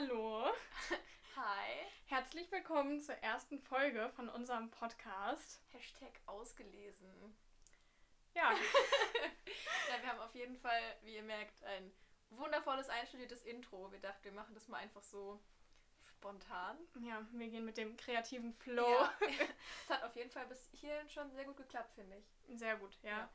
Hallo. Hi. Herzlich willkommen zur ersten Folge von unserem Podcast. Hashtag ausgelesen. Ja. ja, wir haben auf jeden Fall, wie ihr merkt, ein wundervolles einstudiertes Intro. Wir dachten, wir machen das mal einfach so spontan. Ja, wir gehen mit dem kreativen Flow. Ja. Es hat auf jeden Fall bis hierhin schon sehr gut geklappt, finde ich. Sehr gut, ja.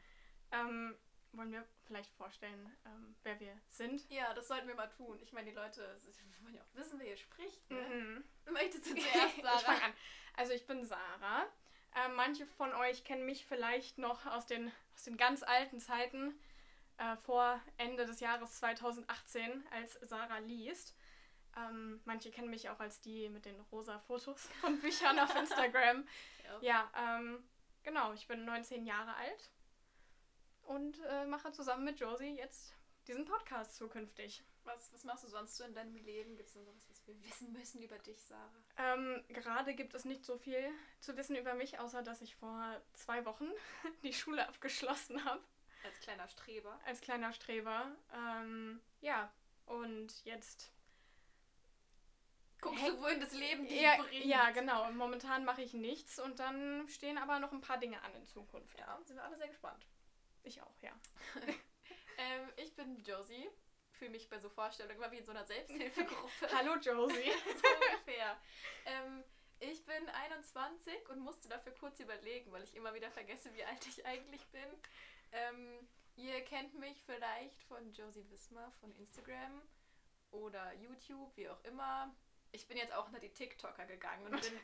Ähm, wollen wir vielleicht vorstellen, ähm, wer wir sind? Ja, das sollten wir mal tun. Ich meine, die Leute wollen ja auch wissen, wer hier spricht. Ne? Mhm. Möchtest du zuerst, Sarah? ich fange an. Also ich bin Sarah. Ähm, manche von euch kennen mich vielleicht noch aus den, aus den ganz alten Zeiten, äh, vor Ende des Jahres 2018, als Sarah liest. Ähm, manche kennen mich auch als die mit den rosa Fotos von Büchern auf Instagram. Ja. Ja, ähm, genau, ich bin 19 Jahre alt und äh, mache zusammen mit Josie jetzt diesen Podcast zukünftig. Was, was machst du sonst so in deinem Leben? Gibt es noch was, was wir wissen müssen über dich, Sarah? Ähm, gerade gibt es nicht so viel zu wissen über mich, außer dass ich vor zwei Wochen die Schule abgeschlossen habe, Als kleiner Streber. als kleiner Streber. Ähm, ja, und jetzt. Guckst du, wohin das Leben dich Ja, bringt? ja, genau. Momentan mache ich nichts und dann stehen aber noch ein paar Dinge an in Zukunft. Ja, sind wir alle sehr gespannt. Ich auch, ja. Ähm, ich bin Josie. Fühle mich bei so Vorstellungen immer wie in so einer Selbsthilfegruppe. Hallo Josie. so ungefähr. Ähm, ich bin 21 und musste dafür kurz überlegen, weil ich immer wieder vergesse, wie alt ich eigentlich bin. Ähm, ihr kennt mich vielleicht von Josie Wismar von Instagram oder YouTube, wie auch immer. Ich bin jetzt auch unter die TikToker gegangen und bin.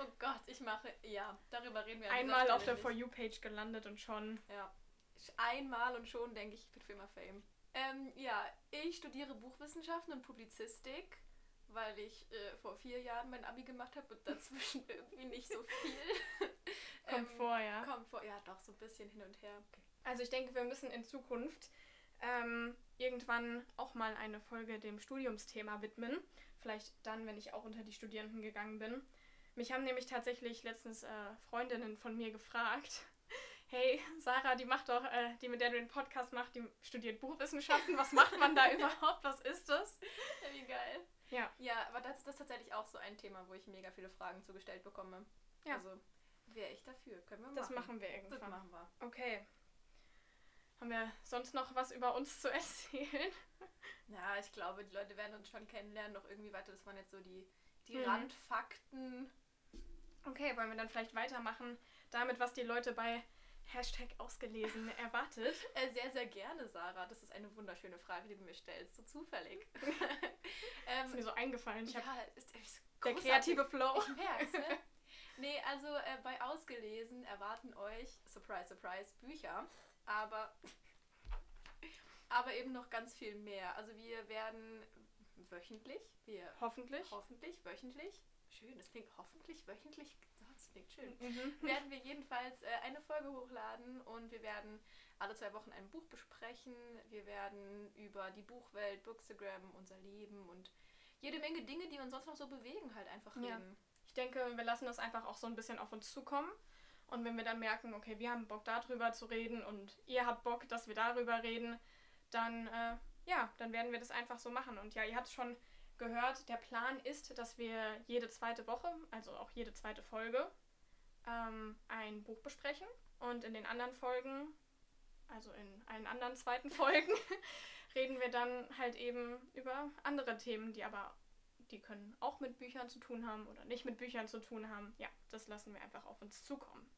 Oh Gott, ich mache. Ja, darüber reden wir Einmal auf der For. You-Page gelandet und schon. Ja. Einmal und schon denke ich, ich bin für immer Fame. Ähm, ja, ich studiere Buchwissenschaften und Publizistik, weil ich äh, vor vier Jahren mein Abi gemacht habe und dazwischen irgendwie nicht so viel. Kommt vor, ja. Kommt vor, ja, doch, so ein bisschen hin und her. Also ich denke, wir müssen in Zukunft ähm, irgendwann auch mal eine Folge dem Studiumsthema widmen. Vielleicht dann, wenn ich auch unter die Studierenden gegangen bin. Mich haben nämlich tatsächlich letztens äh, Freundinnen von mir gefragt. Hey, Sarah, die macht doch, äh, die mit der du den Podcast machst, die studiert Buchwissenschaften. Was macht man da überhaupt? Was ist das? Ja, wie geil. Ja. Ja, aber das, das ist tatsächlich auch so ein Thema, wo ich mega viele Fragen zugestellt bekomme. Ja. Also, wäre ich dafür. Können wir machen. Das machen wir Das irgendwann. machen wir. Okay. Haben wir sonst noch was über uns zu erzählen? Ja, ich glaube, die Leute werden uns schon kennenlernen, noch irgendwie weiter. Das waren jetzt so die, die Mhm. Randfakten. Okay, wollen wir dann vielleicht weitermachen damit, was die Leute bei Hashtag ausgelesen erwartet? Äh, sehr, sehr gerne, Sarah. Das ist eine wunderschöne Frage, die du mir stellst. So zufällig. ist mir ähm, so eingefallen. Ich ja, ist, ist der kreative Flow. Ich merk's, ne? Nee, also äh, bei Ausgelesen erwarten euch, surprise, surprise, Bücher. Aber, aber eben noch ganz viel mehr. Also wir werden wöchentlich, wir Hoffentlich. hoffentlich wöchentlich, schön, das klingt hoffentlich wöchentlich, das klingt schön, Mhm. werden wir jedenfalls äh, eine Folge hochladen und wir werden alle zwei Wochen ein Buch besprechen. Wir werden über die Buchwelt, Bookstagram, unser Leben und jede Menge Dinge, die uns sonst noch so bewegen, halt einfach Ja. reden. Ich denke, wir lassen das einfach auch so ein bisschen auf uns zukommen. Und wenn wir dann merken, okay, wir haben Bock darüber zu reden und ihr habt Bock, dass wir darüber reden, dann äh, ja, dann werden wir das einfach so machen. Und ja, ihr habt schon gehört, der Plan ist, dass wir jede zweite Woche, also auch jede zweite Folge, ähm, ein Buch besprechen. Und in den anderen Folgen, also in allen anderen zweiten Folgen, reden wir dann halt eben über andere Themen, die aber die können auch mit Büchern zu tun haben oder nicht mit Büchern zu tun haben. Ja, das lassen wir einfach auf uns zukommen.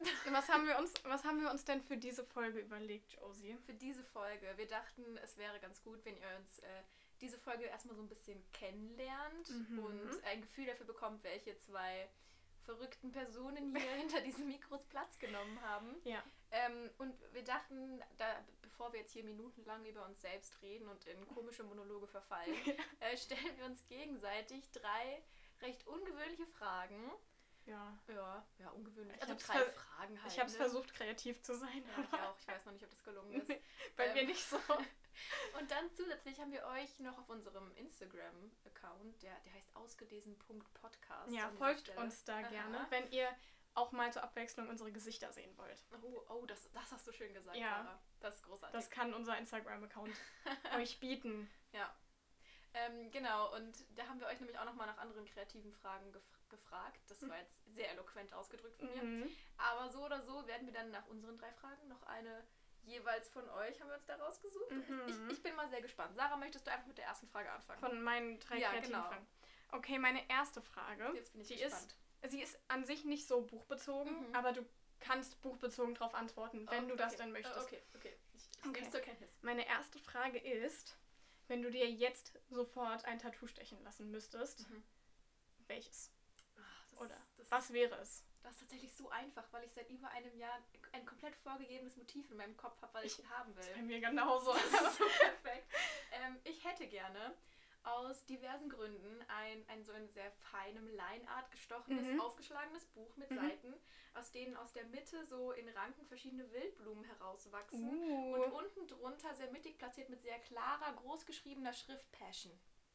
was haben wir uns, was haben wir uns denn für diese Folge überlegt, Josie? Für diese Folge, wir dachten, es wäre ganz gut, wenn ihr uns äh, diese Folge erstmal so ein bisschen kennenlernt Mhm. und ein Gefühl dafür bekommt, welche zwei verrückten Personen hier hinter diesen Mikros Platz genommen haben. Ja. Ähm, und wir dachten, da, bevor wir jetzt hier minutenlang über uns selbst reden und in komische Monologe verfallen, äh, stellen wir uns gegenseitig drei recht ungewöhnliche Fragen. Ja. Ja, ja, ungewöhnlich. Ich Also drei Fragen halt. Ich habe es ne? versucht, kreativ zu sein, Ja, ich auch. Ich weiß noch nicht, ob das gelungen ist. bei Ähm, mir nicht so. Und dann zusätzlich haben wir euch noch auf unserem Instagram-Account, der, der heißt ausgelesen.podcast. Ja, folgt uns da Aha. gerne, wenn ihr auch mal zur Abwechslung unsere Gesichter sehen wollt. Oh, oh das, das hast du schön gesagt, Ja. Sarah. Das ist großartig. Das kann unser Instagram-Account euch bieten. ja. Ähm, Ähm, genau, und da haben wir euch nämlich auch nochmal nach anderen kreativen Fragen gef gefragt. Das Hm. war jetzt sehr eloquent ausgedrückt von mir. Mhm. Aber so oder so werden wir dann nach unseren drei Fragen noch eine jeweils von euch haben wir uns da rausgesucht. Mhm. Ich, ich bin mal sehr gespannt. Sarah, möchtest du einfach mit der ersten Frage anfangen? Von meinen drei Ja, kreativen genau. Okay, meine erste Frage. Jetzt bin ich gespannt. ist, sie ist an sich nicht so buchbezogen, Mhm. aber du kannst buchbezogen darauf antworten, wenn Oh, du das okay. dann möchtest. Oh, okay, okay. Ich, ich Okay. zur Kenntnis. Meine erste Frage ist, wenn du dir jetzt sofort ein Tattoo stechen lassen müsstest, Mhm. welches? Das Oder ist, was wäre es? Das ist tatsächlich so einfach, weil ich seit über einem Jahr ein komplett vorgegebenes Motiv in meinem Kopf habe, weil ich, Ich- ihn haben will. Bei mir genauso. Das ist so perfekt. Ähm, ich hätte gerne aus diversen Gründen ein, ein so in sehr feinem Lineart gestochenes, Mhm. aufgeschlagenes Buch mit Mhm. Seiten, aus denen aus der Mitte so in Ranken verschiedene Wildblumen herauswachsen. Uh. Und unten drunter sehr mittig platziert mit sehr klarer, großgeschriebener Schrift Passion.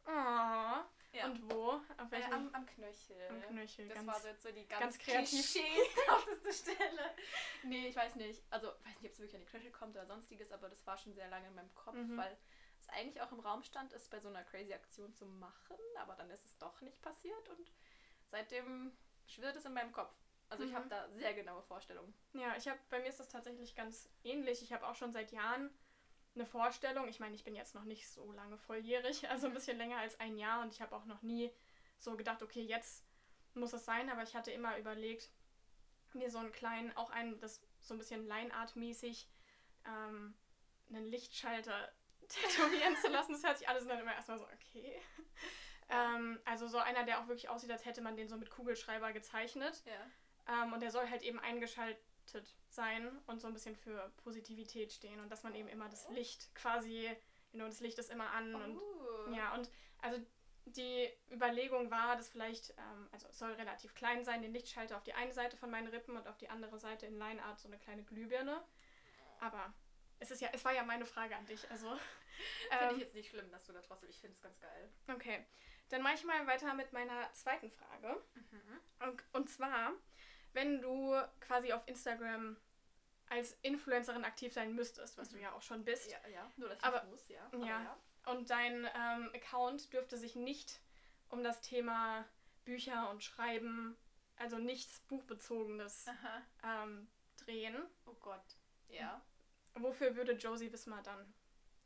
Ah. Ja. Und wo? Auf Äh, am, am Knöchel. am Knöchel. Das ganz, war so jetzt so die ganz, ganz kreativ. klischeehafteste Stelle. Nee, ich weiß nicht. Also, ich weiß nicht, ob es wirklich an die Knöchel kommt oder sonstiges, aber das war schon sehr lange in meinem Kopf, Mhm. weil es eigentlich auch im Raum stand, es bei so einer crazy Aktion zu machen, aber dann ist es doch nicht passiert und seitdem schwirrt es in meinem Kopf. Also ich Mhm. habe da sehr genaue Vorstellungen. Ja, ich habe bei mir ist das tatsächlich ganz ähnlich. Ich habe auch schon seit Jahren eine Vorstellung. Ich meine, ich bin jetzt noch nicht so lange volljährig, also ein bisschen länger als ein Jahr und ich habe auch noch nie so gedacht, okay, jetzt muss es sein, aber ich hatte immer überlegt, mir so einen kleinen, auch einen, das so ein bisschen Line-Art-mäßig, ähm, einen Lichtschalter tätowieren zu lassen. Das hört sich alles dann immer erstmal so, okay. Ähm, also so einer, der auch wirklich aussieht, als hätte man den so mit Kugelschreiber gezeichnet. Ja. Ähm, und der soll halt eben eingeschaltet sein und so ein bisschen für Positivität stehen und dass man eben immer das Licht quasi, you know, das Licht ist immer an und Oh. ja, und also die Überlegung war, dass vielleicht, ähm, also es soll relativ klein sein, den Lichtschalter auf die eine Seite von meinen Rippen und auf die andere Seite in Lineart so eine kleine Glühbirne. Aber es ist ja, es war ja meine Frage an dich, also. Finde ähm, ich jetzt nicht schlimm, dass du da trotzdem, ich finde es ganz geil. okay, dann mache ich mal weiter mit meiner zweiten Frage. Und, und zwar, wenn du quasi auf Instagram als Influencerin aktiv sein müsstest, was du Mhm. ja auch schon bist, Ja, ja, nur dass ich Aber- muss, ja. ja. und dein ähm, Account dürfte sich nicht um das Thema Bücher und Schreiben, also nichts Buchbezogenes, ähm, drehen, Oh Gott. Ja. wofür würde Josie Wismar dann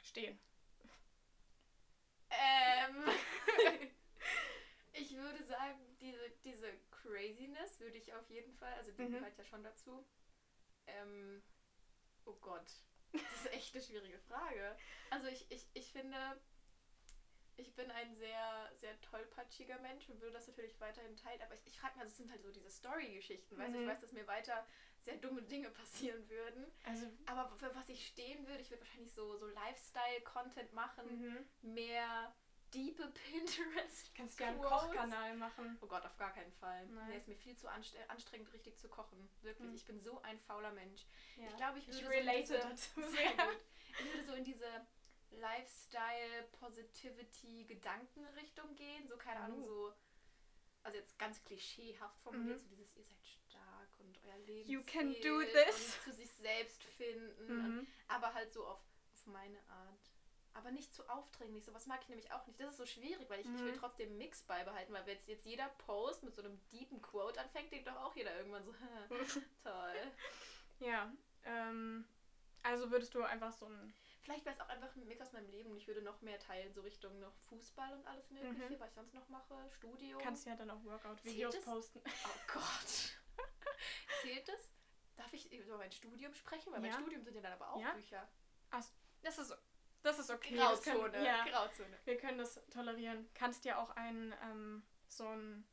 stehen? Ähm. ich würde sagen, diese, diese Craziness würde ich auf jeden Fall, also die Mhm. gehört ja schon dazu. Ähm. Oh Gott. Das ist echt eine schwierige Frage. Also ich, ich, ich finde, ich bin ein sehr, sehr tollpatschiger Mensch und würde das natürlich weiterhin teilen, aber ich, ich frage mich, also es sind halt so diese Story-Geschichten, weißt du, ich Mhm. weiß, dass mir weiter sehr dumme Dinge passieren würden. Also, Aber für was ich stehen würde, ich würde wahrscheinlich so, so Lifestyle-Content machen, mhm. mehr diepe Pinterest. kannst ja einen. Kochkanal machen. Oh Gott, auf gar keinen Fall. Nein. Nee, ist mir viel zu äh, anstrengend, richtig zu kochen. Wirklich, Hm. ich bin so ein fauler Mensch. Ja. Ich glaube, ich Ich würde so in relate diese, dazu Sehr gut. Ich würde so in diese Lifestyle, Positivity, Gedankenrichtung gehen. So, keine Ahnung, Uh. so. Also jetzt ganz klischeehaft formuliert, Mhm. so dieses, ihr seid stark und euer Leben You can do this. und zu sich selbst finden. Und Mhm. aber halt so auf, auf meine Art. Aber nicht zu aufdringlich. Sowas mag ich nämlich auch nicht. Das ist so schwierig, weil ich, ich will Mhm. trotzdem einen Mix beibehalten, weil wenn jetzt, jetzt jeder Post mit so einem deepen Quote anfängt, denkt doch auch jeder irgendwann so, toll. Ja, ähm, also würdest du einfach so ein. Vielleicht wäre es auch einfach ein Mix aus meinem Leben ich würde noch mehr teilen, so Richtung noch Fußball und alles mögliche, Mhm. was ich sonst noch mache, Studio. Kannst ja dann auch Workout-Videos posten. Oh Gott. Zählt das? Darf ich über mein Studium sprechen? Weil Ja. mein Studium sind ja dann aber auch Ja. Bücher. Das ist, das ist okay. Grauzone. Können, ja, Grauzone. wir können das tolerieren. Kannst ja auch ein, ähm, so ein,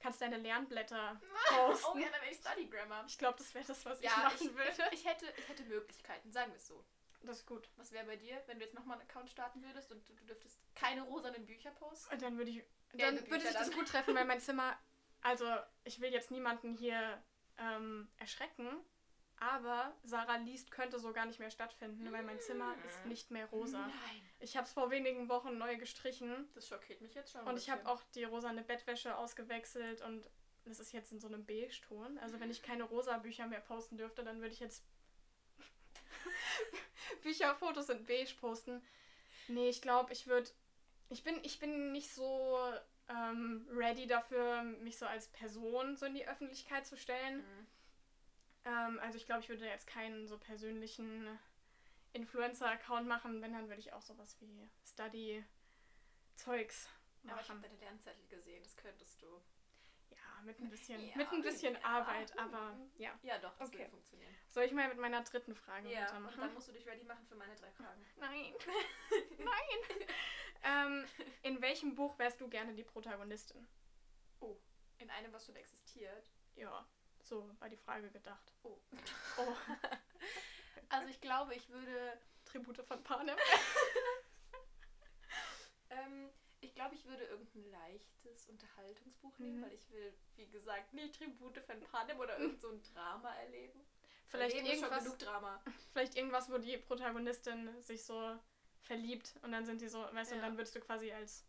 kannst deine Lernblätter posten. Oh ja, dann wäre ich Study Grammar. Ich glaube, das wäre das, was ich Ja, machen ich, würde. ich, hätte, ich hätte Möglichkeiten, sagen wir es so. Das ist gut. Was wäre bei dir, wenn du jetzt nochmal einen Account starten würdest und du, du dürftest keine rosanen Bücher posten? Und dann würde ich, dann würde sich das gut treffen, weil mein Zimmer, also ich will jetzt niemanden hier ähm, erschrecken, aber Sarah liest könnte so gar nicht mehr stattfinden, weil mein Zimmer ist nicht mehr rosa. Nein. Ich habe es vor wenigen Wochen neu gestrichen Das schockiert mich jetzt schon. und ich habe auch die rosane Bettwäsche ausgewechselt und das ist jetzt in so einem Beige-Ton. Also wenn ich keine rosa Bücher mehr posten dürfte, dann würde ich jetzt Bücher, Fotos in Beige posten. Nee, ich glaube, ich würde ich bin, ich bin nicht so ähm, ready dafür, mich so als Person so in die Öffentlichkeit zu stellen. Mhm. Ähm, also ich glaube, ich würde jetzt keinen so persönlichen Influencer-Account machen. Wenn, dann würde ich auch sowas wie Study-Zeugs Aber ich habe machen. deine Lernzettel gesehen, das könntest du. Ja, mit ein bisschen, Ja, mit ein bisschen ja. Arbeit, aber ja. Ja, doch, das Okay. würde funktionieren. Soll ich mal mit meiner dritten Frage Ja, und dann weitermachen? musst du dich ready machen für meine drei Fragen. Nein. Nein. ähm, in welchem Buch wärst du gerne die Protagonistin? In einem, was schon existiert. Ja, so war die Frage gedacht. Oh. Oh, Also ich glaube, ich würde. Tribute von Panem. Ähm, ich glaube, ich würde irgendein leichtes Unterhaltungsbuch nehmen, Mhm. weil ich will, wie gesagt, nicht Tribute von Panem oder irgend so ein Drama erleben. Vielleicht Leben ist schon irgendwas, genug Drama. vielleicht irgendwas, wo die Protagonistin sich so verliebt und dann sind die so, weißt du, und Ja. dann würdest du quasi als,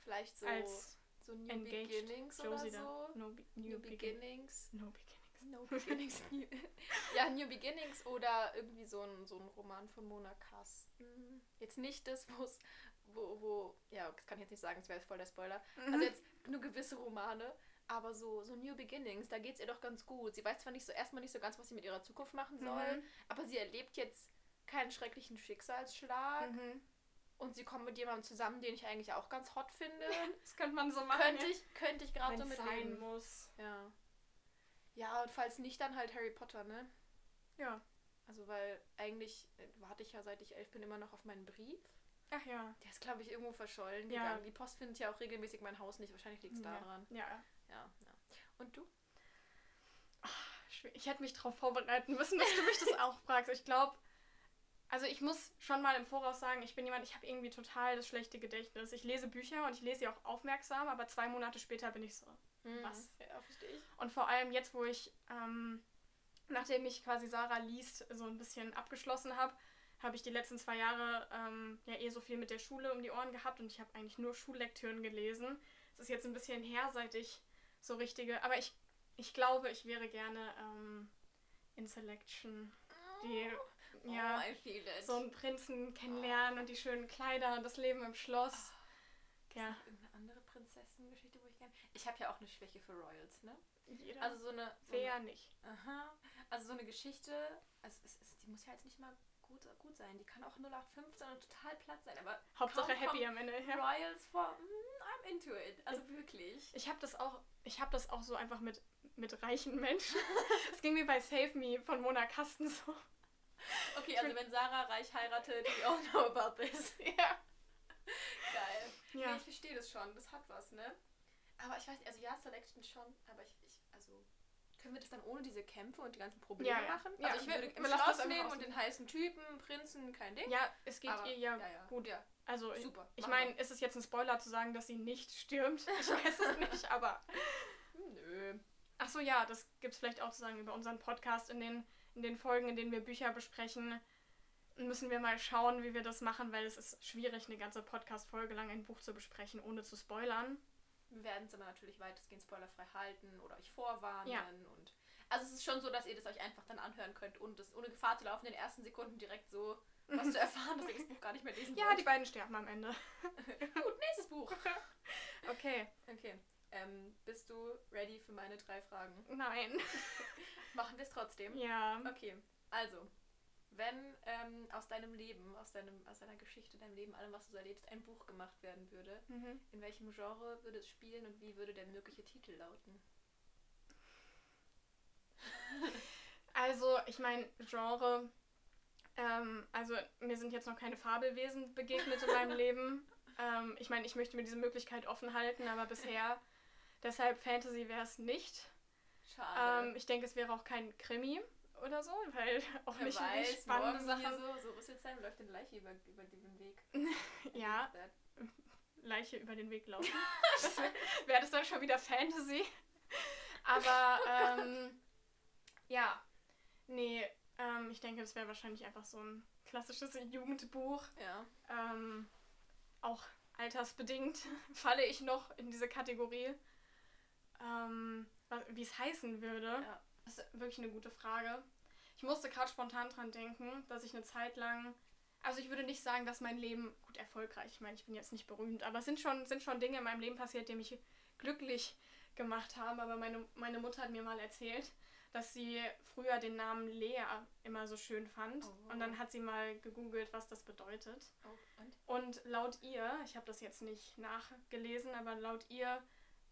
Vielleicht so, als so New engaged Beginnings oder Josie so. da. No, be New, new begin Beginnings. No Beginnings. No Beginnings. New ja, New Beginnings oder irgendwie so ein, so ein Roman von Mona Kasten. Jetzt nicht das, wo's, wo, wo, ja, das kann ich jetzt nicht sagen, das wäre jetzt voll der Spoiler. Mhm. Also jetzt nur gewisse Romane, aber so, so New Beginnings, da geht es ihr doch ganz gut. Sie weiß zwar nicht so erstmal nicht so ganz, was sie mit ihrer Zukunft machen soll, Mhm. aber sie erlebt jetzt keinen schrecklichen Schicksalsschlag Mhm. Und sie kommt mit jemandem zusammen, den ich eigentlich auch ganz hot finde. Das könnte man so machen. könnte ich, könnte ich gerade so mit sein muss. Ja. Ja, und falls nicht, dann halt Harry Potter, ne? Ja. Also, weil eigentlich äh, warte ich ja seit ich elf bin immer noch auf meinen Brief. Ach ja. Der ist, glaube ich, irgendwo verschollen Ja. gegangen. Die Post findet ja auch regelmäßig mein Haus nicht. Wahrscheinlich liegt es ja. daran. Ja. Ja, ja. Und du? Schwer- Ich hätte mich darauf vorbereiten müssen, dass du mich das auch fragst. Ich glaube, also ich muss schon mal im Voraus sagen, ich bin jemand, ich habe irgendwie total das schlechte Gedächtnis. Ich lese Bücher und ich lese sie auch aufmerksam, aber zwei Monate später bin ich so. Was? Ja, verstehe ich. Und vor allem jetzt, wo ich, ähm, nachdem ich quasi Sarah liest, so ein bisschen abgeschlossen habe, habe ich die letzten zwei Jahre ähm, ja eh so viel mit der Schule um die Ohren gehabt und ich habe eigentlich nur Schullektüren gelesen. Es ist jetzt ein bisschen her, seit ich so richtige, aber ich, ich glaube, ich wäre gerne ähm, in Selection. Die, ja, oh, so einen Prinzen kennenlernen und die schönen Kleider und das Leben im Schloss. Ja, Ist noch irgendeine andere Prinzessengeschichte, wo ich gerne. Ich habe ja auch eine Schwäche für Royals, ne? jeder. Also so eine. So wer eine nicht. aha. Also so eine Geschichte, also es, es, die muss ja jetzt nicht mal gut, gut sein. Die kann auch 0815 und total platt sein, aber Hauptsache happy am Ende. Ja. Royals vor. mm, I'm into it. Also wirklich. Ich habe das auch, ich habe das auch so einfach mit, mit reichen Menschen. Es ging mir bei Save Me von Mona Kasten so. Okay, also wenn Sarah reich heiratet, we all know about this. Ja. Geil. Nee, Ja. ich verstehe das schon. Das hat was, ne? Aber ich weiß nicht, also ja, Selection schon, aber ich, ich also können wir das dann ohne diese Kämpfe und die ganzen Probleme Ja, ja. machen? Ja, also ich würde im wir lassen das Schloss außen. und den heißen Typen, Prinzen, kein Ding. ja, es geht aber, ihr ja, ja, ja. gut. Ja, Also ich, super. ich machen meine, ist es jetzt ein Spoiler zu sagen, dass sie nicht stürmt? Ich weiß es nicht, aber. Nö. Ach so, ja, das gibt es vielleicht auch zu sagen über unseren Podcast in den, in den Folgen, in denen wir Bücher besprechen. Müssen wir mal schauen, wie wir das machen, weil es ist schwierig, eine ganze Podcast-Folge lang ein Buch zu besprechen, ohne zu spoilern. Wir werden es aber natürlich weitestgehend spoilerfrei halten oder euch vorwarnen. Ja. Und also es ist schon so, dass ihr das euch einfach dann anhören könnt und das ohne Gefahr zu laufen, in den ersten Sekunden direkt so was zu erfahren, dass ihr das Buch gar nicht mehr lesen Ja, wollt. die beiden sterben am Ende. Gut, nächstes Buch. Okay, Okay. Ähm, bist du ready für meine drei Fragen? nein. Machen wir es trotzdem? Ja. Okay, also, wenn ähm, aus deinem Leben, aus, deinem, aus deiner Geschichte, deinem Leben, allem, was du so erlebst, ein Buch gemacht werden würde, Mhm. in welchem Genre würde es spielen und wie würde der mögliche Titel lauten? Also, ich meine, Genre. Ähm, also, mir sind jetzt noch keine Fabelwesen begegnet in meinem Leben. Ähm, ich meine, ich möchte mir diese Möglichkeit offen halten, aber bisher. Deshalb Fantasy wäre es nicht. Schade. Ähm, ich denke, es wäre auch kein Krimi oder so, weil auch Wer nicht weiß, wirklich spannende Sachen. so, so Rüsselsheim läuft eine Leiche über, über den Weg. Ja. Leiche über den Weg laufen. das wäre wär das dann schon wieder Fantasy. Aber ähm, ja, nee, ähm, ich denke, das wäre wahrscheinlich einfach so ein klassisches Jugendbuch. Ja. Ähm, auch altersbedingt falle ich noch in diese Kategorie. Ähm, Wie es heißen würde, Ja. das ist wirklich eine gute Frage. Ich musste gerade spontan dran denken, dass ich eine Zeit lang, Also ich würde nicht sagen, dass mein Leben gut erfolgreich. Ich meine, ich bin jetzt nicht berühmt, aber es sind schon, sind schon Dinge in meinem Leben passiert, die mich glücklich gemacht haben. Aber meine, meine Mutter hat mir mal erzählt, dass sie früher den Namen Lea immer so schön fand. Oh. Und dann hat sie mal gegoogelt, was das bedeutet. Oh, und? Und laut ihr, ich habe das jetzt nicht nachgelesen, aber laut ihr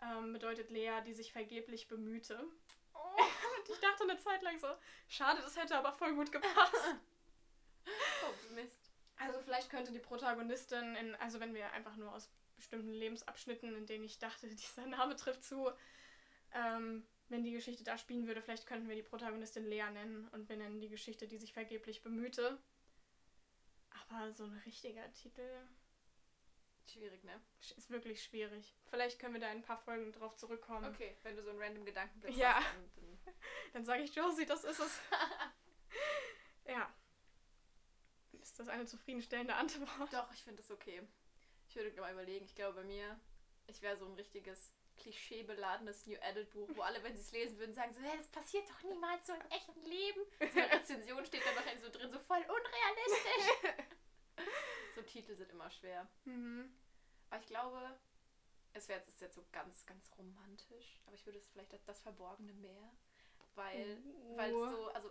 ähm, bedeutet Lea, die sich vergeblich bemühte. Oh. Und ich dachte eine Zeit lang so, schade, das hätte aber voll gut gepasst. oh, Mist. Also vielleicht könnte die Protagonistin, in, also wenn wir einfach nur aus bestimmten Lebensabschnitten, in denen ich dachte, dieser Name trifft zu, ähm, wenn die Geschichte da spielen würde, vielleicht könnten wir die Protagonistin Lea nennen und wir nennen die Geschichte, die sich vergeblich bemühte. Aber so ein richtiger Titel Schwierig, ne? ist wirklich schwierig. Vielleicht können wir da in ein paar Folgen drauf zurückkommen. Okay, wenn du so einen random Gedankenblitz Ja. hast, dann, dann Dann sage ich Josie, das ist es. ja. Ist das eine zufriedenstellende Antwort? Doch, ich finde das okay. Ich würde mal überlegen, ich glaube bei mir, ich wäre so ein richtiges klischeebeladenes New Adult Buch, wo alle, wenn sie es lesen würden, sagen so, hey, das passiert doch niemals so im echten Leben. So eine Rezension steht da wahrscheinlich so drin, so voll unrealistisch. so Titel sind immer schwer. Mhm. Aber ich glaube, es wäre jetzt, jetzt so ganz, ganz romantisch, aber ich würde es vielleicht das, das verborgene Meer, weil, weil Oh. es so, also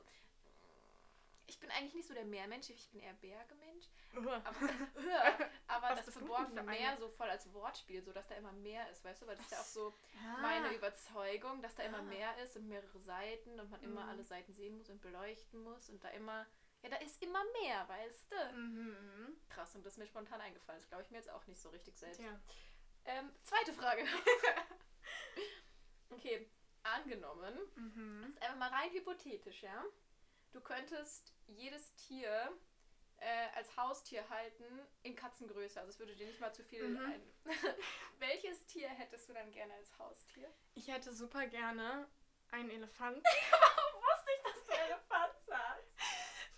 ich bin eigentlich nicht so der Meermensch, ich bin eher Bergemensch. Aber, aber das verborgene? Meer so voll als Wortspiel, so dass da immer mehr ist, weißt du? Weil das ist ja auch so Ah. meine Überzeugung, dass da immer Ah. mehr ist und mehrere Seiten und man immer Mhm. alle Seiten sehen muss und beleuchten muss und da immer, ja, da ist immer mehr, weißt du? Mhm. Krass, und das ist mir spontan eingefallen. Das glaube ich mir jetzt auch nicht so richtig selbst. Tja. Ähm, zweite Frage. okay, angenommen, Mhm. jetzt einfach mal rein hypothetisch, ja? Du könntest jedes Tier äh, als Haustier halten in Katzengröße. Also es würde dir nicht mal zu viel Mhm. ein. Welches Tier hättest du dann gerne als Haustier? Ich hätte super gerne einen Elefant. Warum wusste ich, dass du Elefant sagst?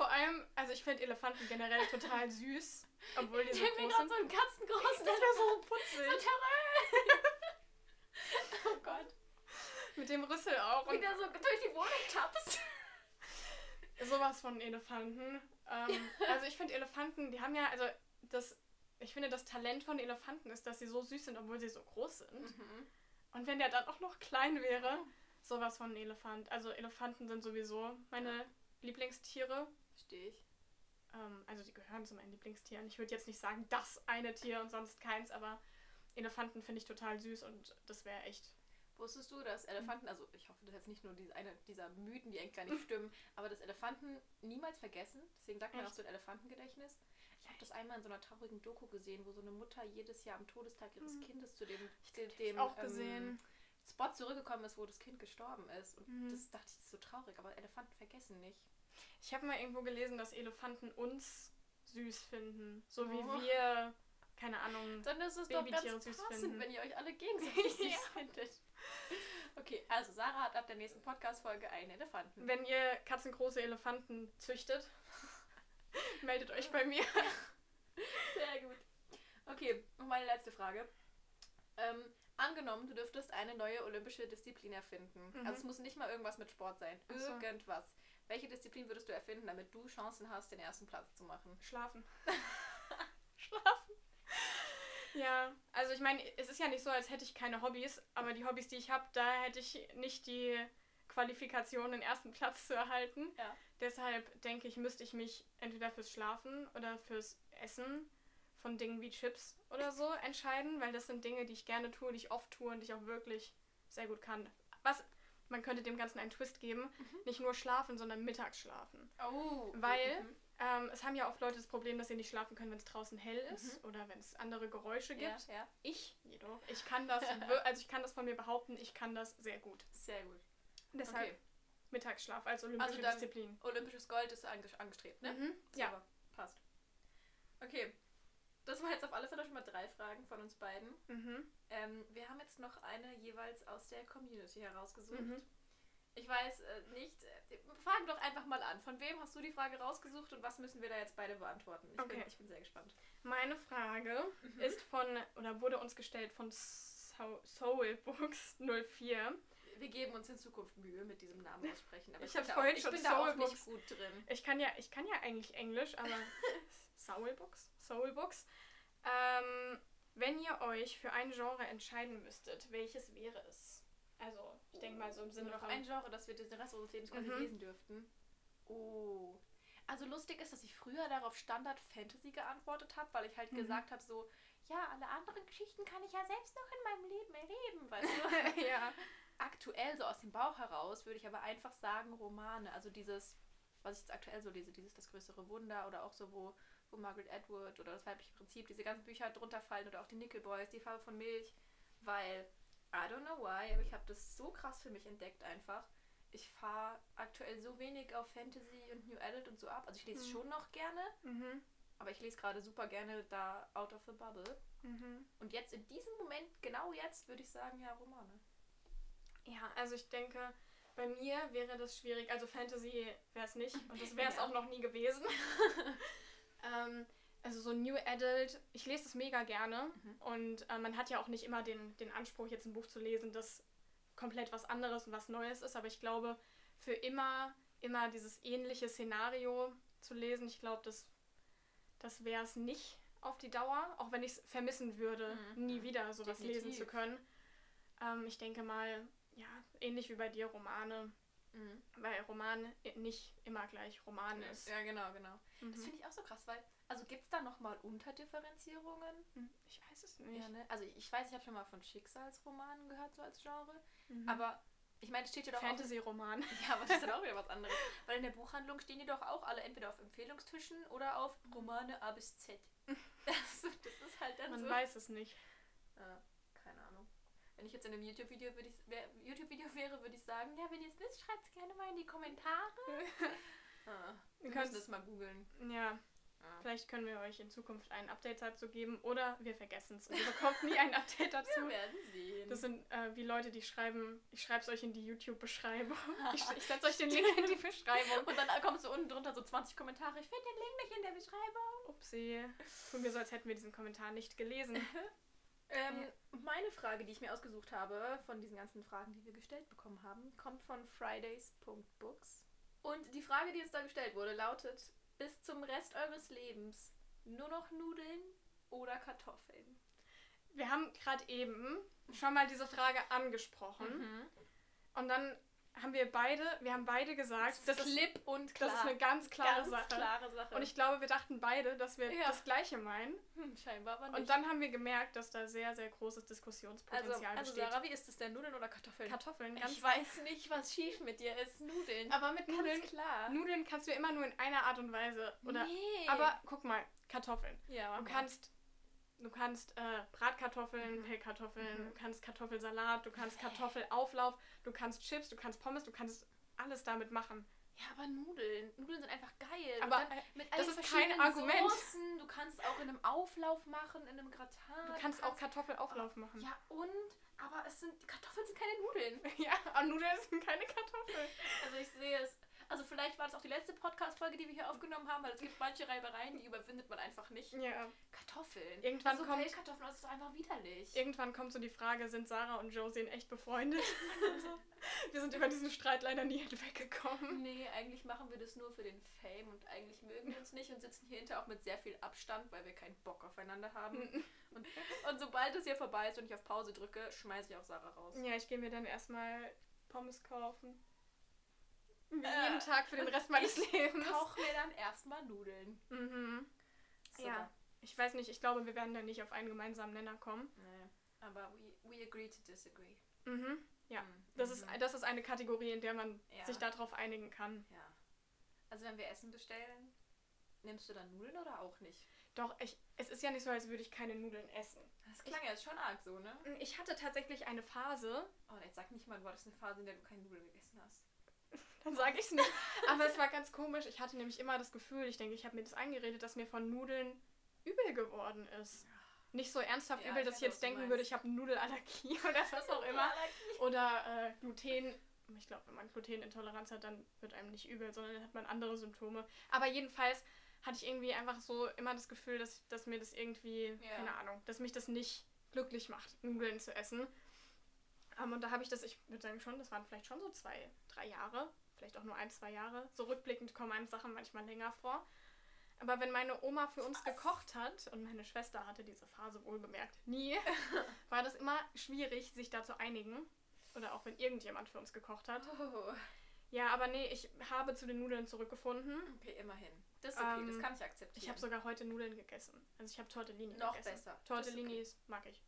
Vor allem, also ich finde Elefanten generell total süß, obwohl die so groß sind. so einen katzengroßen Das wäre so So putzig. terror. oh Gott. Mit dem Rüssel auch. Und Wieder so durch die Wohnung tappst. sowas von Elefanten. Ähm, also ich finde Elefanten, die haben ja, also das, ich finde das Talent von Elefanten ist, dass sie so süß sind, obwohl sie so groß sind. Mhm. Und wenn der dann auch noch klein wäre, sowas von Elefant. Also Elefanten sind sowieso meine Lieblingstiere. Verstehe ich. Ähm, also die gehören zu meinen Lieblingstieren. Ich würde jetzt nicht sagen, das eine Tier und sonst keins, aber Elefanten finde ich total süß und das wäre echt. Wusstest du, dass Elefanten, also ich hoffe, das ist jetzt nicht nur diese eine dieser Mythen, die eigentlich gar nicht stimmen, aber dass Elefanten niemals vergessen. Deswegen sagt man auch Echt? so ein Elefantengedächtnis. Ich habe das einmal in so einer traurigen Doku gesehen, wo so eine Mutter jedes Jahr am Todestag ihres Mhm. Kindes zu dem, Ich dem, ich auch ähm, gesehen. Spot zurückgekommen ist, wo das Kind gestorben ist. Und Mhm. das dachte ich, das ist so traurig, aber Elefanten vergessen nicht. Ich habe mal irgendwo gelesen, dass Elefanten uns süß finden. So wie Oh. wir, keine Ahnung. Dann ist es doch Babytiere ganz süß passend, finden. wenn ihr euch alle gegenseitig süß findet. Okay, also Sarah hat ab der nächsten Podcast-Folge einen Elefanten. Wenn ihr katzengroße Elefanten züchtet, meldet euch bei mir. Sehr gut. Okay, noch meine letzte Frage. Ähm, angenommen, du dürftest eine neue olympische Disziplin erfinden. Mhm. Also es muss nicht mal irgendwas mit Sport sein. Irgendwas. Welche Disziplin würdest du erfinden, damit du Chancen hast, den ersten Platz zu machen? Schlafen. Schlafen. Ja, also ich meine, es ist ja nicht so, als hätte ich keine Hobbys, aber die Hobbys, die ich habe, da hätte ich nicht die Qualifikation, den ersten Platz zu erhalten. Ja. Deshalb denke ich, müsste ich mich entweder fürs Schlafen oder fürs Essen von Dingen wie Chips oder so entscheiden, weil das sind Dinge, die ich gerne tue, die ich oft tue und die ich auch wirklich sehr gut kann. Was, man könnte dem Ganzen einen Twist geben, nicht nur schlafen, sondern mittags schlafen. Oh. Weil Mhm. ähm, es haben ja oft Leute das Problem, dass sie nicht schlafen können, wenn es draußen hell ist oder wenn es andere Geräusche Ja, gibt. ja, Ich jedoch, ich kann das, also ich kann das von mir behaupten, ich kann das sehr gut. sehr gut. Deshalb Okay. Mittagsschlaf als olympische Also Disziplin. Olympisches Gold ist ange angestrebt, ne? Mhm. Ja. Passt. Okay. Das waren jetzt auf alle Fälle schon mal drei Fragen von uns beiden. Mhm. Ähm, wir haben jetzt noch eine jeweils aus der Community herausgesucht. Mhm. Ich weiß äh, nicht. Äh, fang doch einfach mal an. Von wem hast du die Frage rausgesucht und was müssen wir da jetzt beide beantworten? Ich, bin, Okay. ich bin sehr gespannt. Meine Frage Mhm. ist von, oder wurde uns gestellt von Soul- Soulbooks 04. Wir geben uns in Zukunft Mühe mit diesem Namen aussprechen. Aber Ich bin hab da vorhin auch, ich schon bin da auch Soulbooks- nicht gut drin. Ich kann ja, ich kann ja eigentlich Englisch, aber Soulbooks, Soulbooks. Ähm, wenn ihr euch für ein Genre entscheiden müsstet, welches wäre es? Also, ich denke mal so im Sinne von... ein Genre, das wir den Rest unseres Lebens quasi Mhm. lesen dürften. Oh. Also lustig ist, dass ich früher darauf Standard Fantasy geantwortet habe, weil ich halt Mhm. gesagt habe so, ja, alle anderen Geschichten kann ich ja selbst noch in meinem Leben erleben, weißt du? ja. aktuell so aus dem Bauch heraus würde ich aber einfach sagen Romane. Also dieses, was ich jetzt aktuell so lese, dieses Das größere Wunder oder auch so, wo, wo Margaret Atwood oder das weibliche Prinzip, diese ganzen Bücher drunter fallen oder auch die Nickel Boys, die Farbe von Milch, weil, I don't know why, aber ich habe das so krass für mich entdeckt einfach. Ich fahre aktuell so wenig auf Fantasy und New Adult und so ab. Also ich lese Mhm. schon noch gerne, Mhm. aber ich lese gerade super gerne da Out of the Bubble. Mhm. Und jetzt in diesem Moment, genau jetzt, würde ich sagen, ja, Romane. Ja, also ich denke, bei mir wäre das schwierig. Also Fantasy wäre es nicht und das wäre es Ja. auch noch nie gewesen. ähm, also so New Adult, ich lese es mega gerne Mhm. und äh, man hat ja auch nicht immer den, den Anspruch, jetzt ein Buch zu lesen, das komplett was anderes und was Neues ist, aber ich glaube, für immer, immer dieses ähnliche Szenario zu lesen, ich glaube, das, das wäre es nicht auf die Dauer, auch wenn ich es vermissen würde, Mhm. nie wieder sowas lesen Definitiv. zu können. Ähm, ich denke mal, ja, ähnlich wie bei dir Romane, Mhm. weil Roman nicht immer gleich Roman ist. Ja, genau, genau. Das Mhm. finde ich auch so krass, weil, also gibt es da nochmal Unterdifferenzierungen? Hm, Ich weiß es nicht. Ja, ne? Also ich weiß, ich habe schon mal von Schicksalsromanen gehört, so als Genre. Mhm. Aber ich meine, es steht ja doch Fantasy-Roman. Ja, aber das ist dann auch wieder was anderes. Weil in der Buchhandlung stehen die doch auch alle entweder auf Empfehlungstischen oder auf Romane A bis Z. Also, das ist halt dann Man so... weiß es nicht. Ja. Wenn ich jetzt in einem YouTube-Video würde ich, YouTube-Video wäre, würde ich sagen, ja, wenn ihr es wisst, schreibt es gerne mal in die Kommentare. Ah, wir könnt's- das mal googeln. Ja, Ah. vielleicht können wir euch in Zukunft ein Update dazu geben oder wir vergessen es und ihr bekommt nie ein Update dazu. Wir werden sehen. Das sind äh, wie Leute, die schreiben, ich schreibe es euch in die YouTube-Beschreibung. Ich, ich setze euch den Link in die Beschreibung. Und dann kommst du unten drunter so 20 Kommentare. Ich finde den Link nicht in der Beschreibung. Upsi. Tun wir so, als hätten wir diesen Kommentar nicht gelesen. Ähm, Meine Frage, die ich mir ausgesucht habe, von diesen ganzen Fragen, die wir gestellt bekommen haben, kommt von Fridays.books. Und die Frage, die uns da gestellt wurde, lautet: Bis zum Rest eures Lebens nur noch Nudeln oder Kartoffeln? Wir haben gerade eben schon mal diese Frage angesprochen. Mhm. Und dann haben wir beide, wir haben beide gesagt, das ist, klipp und klar. das ist eine ganz klare ganz Sache. klare Sache. Und ich glaube, wir dachten beide, dass wir Ja. das Gleiche meinen. hm, scheinbar aber nicht. Und dann haben wir gemerkt, dass da sehr, sehr großes also, Diskussionspotenzial also besteht. Sarah, wie ist es denn? Nudeln oder Kartoffeln? Kartoffeln, ganz ich weiß nicht, was schief mit dir ist. Nudeln. Aber mit Nudeln, Ganz klar. Nudeln kannst du immer nur in einer Art und Weise. Oder, nee. Aber guck mal, Kartoffeln. ja, Du kannst, du kannst äh, Bratkartoffeln, Mhm. Pellkartoffeln, Mhm. du kannst Kartoffelsalat, du kannst Kartoffelauflauf, du kannst Chips, du kannst Pommes, du kannst alles damit machen. Ja, aber Nudeln. Nudeln sind einfach geil. Aber äh, mit das ist kein Argument. Soßen. Du kannst es auch in einem Auflauf machen, in einem Gratin. du kannst auch Kartoffelauflauf machen. Ja, und? Aber es sind. Kartoffeln sind keine Nudeln. Ja, aber Nudeln sind keine Kartoffeln. Also ich sehe es. Also vielleicht war das auch die letzte Podcast-Folge, die wir hier aufgenommen haben, weil es gibt manche Reibereien, die überwindet man einfach nicht. Ja. Kartoffeln. Irgendwann also kommt- Pellkartoffeln, das ist einfach widerlich. Irgendwann kommt so die Frage, sind Sarah und Josie in echt befreundet? wir sind über diesen Streit leider nie hinweggekommen. Nee, eigentlich machen wir das nur für den Fame und eigentlich mögen wir uns nicht und sitzen hier hinter auch mit sehr viel Abstand, weil wir keinen Bock aufeinander haben. Und, und sobald es hier vorbei ist und ich auf Pause drücke, schmeiße ich auch Sarah raus. Ja, ich gehe mir dann erstmal Pommes kaufen. Wie Äh, jeden Tag für den Rest meines ich Lebens. Koch mir dann erstmal Nudeln. Mhm. Super. Ja. Ich weiß nicht, ich glaube, wir werden da nicht auf einen gemeinsamen Nenner kommen. Nee, aber we, we agree to disagree. Mhm. Ja. Mhm. Das ist, Mhm. das ist eine Kategorie, in der man Ja. sich darauf einigen kann. Ja. Also wenn wir Essen bestellen, nimmst du dann Nudeln oder auch nicht? Doch, ich, es ist ja nicht so, als würde ich keine Nudeln essen. Das klang jetzt schon arg so, ne? Ich hatte tatsächlich eine Phase, Oh, jetzt sag nicht mal, du hattest eine Phase, in der du keine Nudeln gegessen hast. Dann sage ich es nicht. Aber es war ganz komisch. Ich hatte nämlich immer das Gefühl, ich denke, ich habe mir das eingeredet, dass mir von Nudeln übel geworden ist. Nicht so ernsthaft Ja, übel, dass ich jetzt denken würde, ich habe Nudelallergie oder was auch immer. Oder äh, Gluten. Ich glaube, wenn man Glutenintoleranz hat, dann wird einem nicht übel, sondern dann hat man andere Symptome. Aber jedenfalls hatte ich irgendwie einfach so immer das Gefühl, dass, dass mir das irgendwie, Ja. keine Ahnung, dass mich das nicht glücklich macht, Nudeln zu essen. Ähm, und da habe ich das, ich würde sagen schon, das waren vielleicht schon so zwei, drei Jahre, vielleicht auch nur ein, zwei Jahre. So rückblickend kommen einem Sachen manchmal länger vor. Aber wenn meine Oma für uns gekocht hat, und meine Schwester hatte diese Phase wohlbemerkt nie, war das immer schwierig, sich da zu einigen. Oder auch wenn irgendjemand für uns gekocht hat. Oh. Ja, aber nee, ich habe zu den Nudeln zurückgefunden. Okay, immerhin. Das ist okay, das Ähm, kann ich akzeptieren. Ich habe sogar heute Nudeln gegessen. Also ich habe Tortellini Noch gegessen. besser. Das ist Tortellinis mag ich.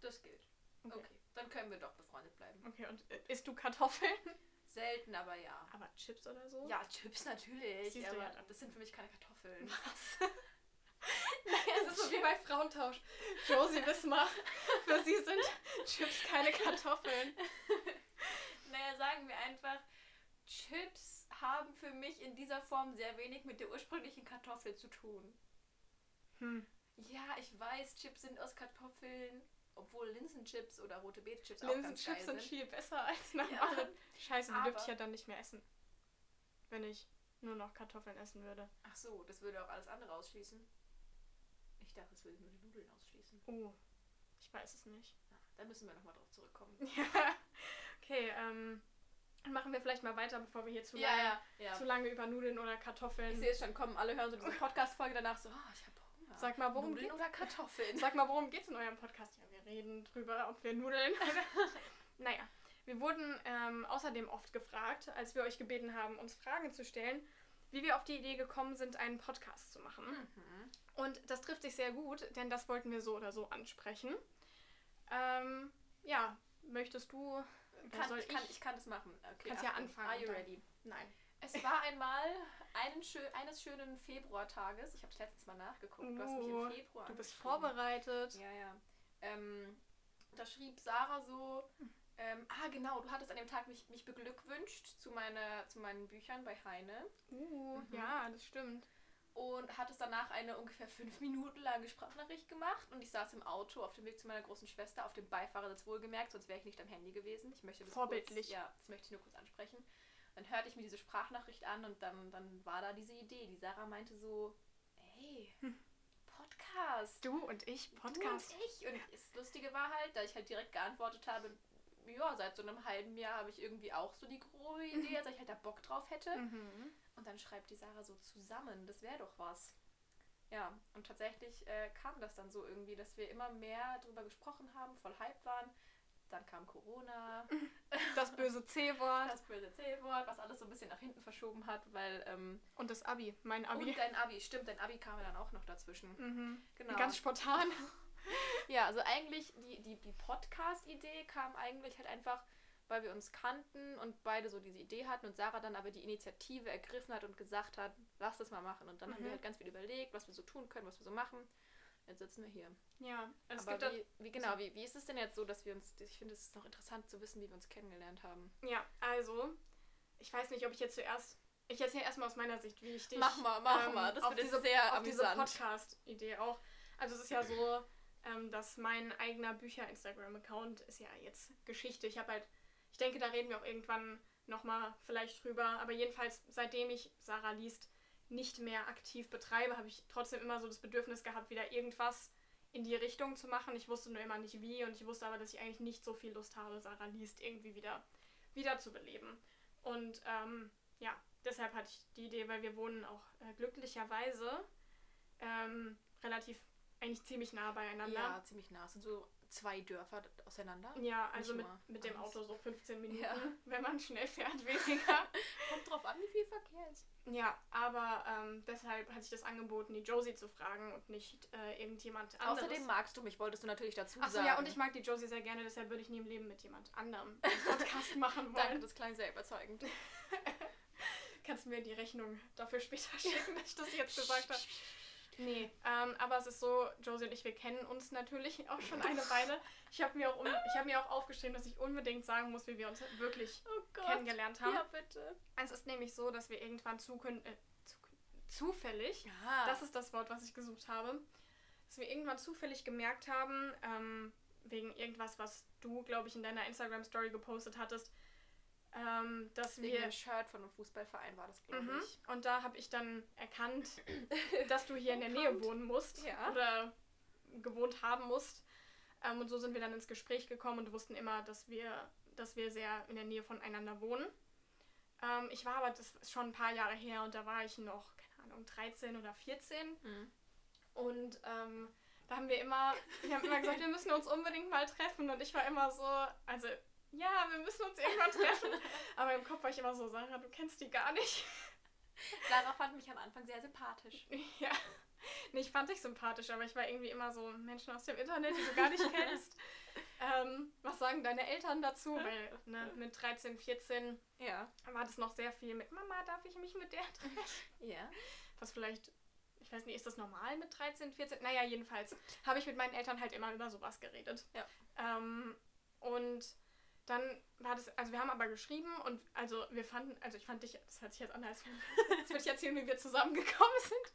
Das gilt. Okay. Okay. Dann können wir doch befreundet bleiben. Okay, und äh, isst du Kartoffeln? Selten, aber ja. Aber Chips oder so? Ja, Chips natürlich, Siehst aber ja das sind für mich keine Kartoffeln. Was? Es ist so wie bei Frauentausch. Josie Wismar, für sie sind Chips keine Kartoffeln. Naja, sagen wir einfach, Chips haben für mich in dieser Form sehr wenig mit der ursprünglichen Kartoffel zu tun. Hm. Ja, ich weiß, Chips sind aus Kartoffeln, obwohl Linsenchips oder rote Beetchips auch ganz geil Linsenchips sind sind. viel besser als normale. Ja. Scheiße, die dürfte ich ja dann nicht mehr essen. Wenn ich nur noch Kartoffeln essen würde. Ach so, das würde auch alles andere ausschließen. Ich dachte, es würde nur die Nudeln ausschließen. Oh, ich weiß es nicht. Na, da müssen wir nochmal drauf zurückkommen. Ja. Okay, ähm, dann machen wir vielleicht mal weiter, bevor wir hier zu, lange, ja, ja. zu lange über Nudeln oder Ich Kartoffeln. sehe es schon kommen, alle hören so diese Podcast-Folge danach so, oh, ich habe. Sag mal, worum Nudeln geht- oder Kartoffeln? Sag mal, worum geht's in eurem Podcast? Ja, wir reden drüber, ob wir Nudeln oder. naja, wir wurden ähm, außerdem oft gefragt, als wir euch gebeten haben, uns Fragen zu stellen, wie wir auf die Idee gekommen sind, einen Podcast zu machen. Mhm. Und das trifft sich sehr gut, denn das wollten wir so oder so ansprechen. Ähm, ja, möchtest du. Kann, soll ich, kann, ich? kann das machen. Okay, Kannst ja anfangen Are you ready? Nein. Es war einmal einen schö eines schönen Februartages. Ich habe letztens mal nachgeguckt. Du hast mich im Februar Du bist vorbereitet. Ja, ja. Ähm, da schrieb Sarah so, ähm, ah genau, du hattest an dem Tag mich, mich beglückwünscht zu, meiner, zu meinen Büchern bei Heine Uh, Mhm. ja, das stimmt. und hattest danach eine ungefähr fünf Minuten lange Sprachnachricht gemacht und ich saß im Auto auf dem Weg zu meiner großen Schwester auf dem Beifahrersitz wohlgemerkt, sonst wäre ich nicht am Handy gewesen. Ich möchte das Vorbildlich. Kurz, ja, das möchte ich nur kurz ansprechen. Dann hörte ich mir diese Sprachnachricht an und dann, dann war da diese Idee. Die Sarah meinte so, ey, Podcast. Du und ich, Podcast. Du und ich. Und das Lustige war halt, da ich halt direkt geantwortet habe, ja, seit so einem halben Jahr habe ich irgendwie auch so die grobe Idee, dass ich halt da Bock drauf hätte. Mhm. Und dann schreibt die Sarah so zusammen, das wäre doch was. Ja, und tatsächlich äh, kam das dann so irgendwie, dass wir immer mehr drüber gesprochen haben, voll Hype waren. Dann kam Corona, Das böse C-Wort das böse C-Wort, was alles so ein bisschen nach hinten verschoben hat, weil. Ähm, und das Abi, mein Abi. Und dein Abi, stimmt, dein Abi kam ja dann auch noch dazwischen. Mhm. Genau. Ganz spontan. Ja, also eigentlich die, die, die Podcast-Idee kam eigentlich halt einfach, weil wir uns kannten und beide so diese Idee hatten und Sarah dann aber die Initiative ergriffen hat und gesagt hat, lass das mal machen. Und dann haben wir Mhm. halt ganz viel überlegt, was wir so tun können, was wir so machen. Jetzt sitzen wir hier. Ja, also es aber gibt wie, wie genau, wie, wie ist es denn jetzt so, dass wir uns, ich finde es ist noch interessant zu wissen, wie wir uns kennengelernt haben. ja, also, ich weiß nicht, ob ich jetzt zuerst, ich erzähle erstmal aus meiner Sicht, wie ich dich Mach mal, mach ähm, mal. Das wird diese, sehr auf diese amüsant. Podcast-Idee auch. Also es ist ja so, ähm, dass mein eigener Bücher-Instagram-Account ist ja jetzt Geschichte. Ich habe halt, ich denke, da reden wir auch irgendwann nochmal vielleicht drüber. Aber jedenfalls, seitdem ich Sarah liest nicht mehr aktiv betreibe, habe ich trotzdem immer so das Bedürfnis gehabt, wieder irgendwas in die Richtung zu machen. Ich wusste nur immer nicht wie und ich wusste aber, dass ich eigentlich nicht so viel Lust habe, Sarah liest irgendwie wieder, wieder zu beleben. Und ähm, ja, deshalb hatte ich die Idee, weil wir wohnen auch äh, glücklicherweise ähm, relativ eigentlich ziemlich nah beieinander. Ja, ziemlich nah. Es sind so zwei Dörfer auseinander. Ja, also mit, mit dem. Auto so 15 Minuten, Ja. wenn man schnell fährt, weniger. Kommt drauf an, wie viel Verkehr ist. ja, aber ähm, deshalb hatte ich das angeboten, die Josie zu fragen und nicht äh, irgendjemand anderes. Außerdem magst du mich, wolltest du natürlich dazu Achso, sagen. ja, und ich mag die Josie sehr gerne, deshalb würde ich nie im Leben mit jemand anderem einen Podcast machen Danke, wollen. das klang sehr überzeugend. Kannst du mir die Rechnung dafür später schicken, dass ich das jetzt gesagt habe? Nee, ähm, aber es ist so, Josie und ich, wir kennen uns natürlich auch schon eine Weile. Ich habe mir, auch ich hab mir auch aufgeschrieben, dass ich unbedingt sagen muss, wie wir uns wirklich Oh kennengelernt haben. Ja, bitte. Es ist nämlich so, dass wir irgendwann zukün äh, zufällig, Ja. das ist das Wort, was ich gesucht habe, dass wir irgendwann zufällig gemerkt haben, ähm, wegen irgendwas, was du, glaube ich, in deiner Instagram-Story gepostet hattest, ähm, dass Wegen wir... einem Shirt von einem Fußballverein war das, glaube Mhm. ich. Und da habe ich dann erkannt, dass du hier in der Nähe wohnen musst Ja. oder gewohnt haben musst. Ähm, und so sind wir dann ins Gespräch gekommen und wussten immer, dass wir, dass wir sehr in der Nähe voneinander wohnen. Ähm, ich war aber, das ist schon ein paar Jahre her und da war ich noch, keine keine Ahnung, 13 oder 14. Mhm. Und ähm, da haben wir immer, wir haben immer gesagt, wir müssen uns unbedingt mal treffen. Und ich war immer so, also ja, wir müssen uns irgendwann treffen. Aber im Kopf war ich immer so, Sarah, du kennst die gar nicht. Sarah fand mich am Anfang sehr sympathisch. Ja. Nee, ich fand dich sympathisch, aber ich war irgendwie immer so Menschen aus dem Internet, die du gar nicht kennst. ähm, was sagen deine Eltern dazu? Weil ne, mit 13, 14 Ja. war das noch sehr viel mit Mama, darf ich mich mit der treffen? Ja. Was vielleicht, ich weiß nicht, ist das normal mit 13, 14? Naja, jedenfalls habe ich mit meinen Eltern halt immer über sowas geredet. Ja. Ähm, und dann war das, also wir haben aber geschrieben und also wir fanden, also ich fand dich, das hört sich jetzt an, als, als würde ich erzählen, wie wir zusammengekommen sind.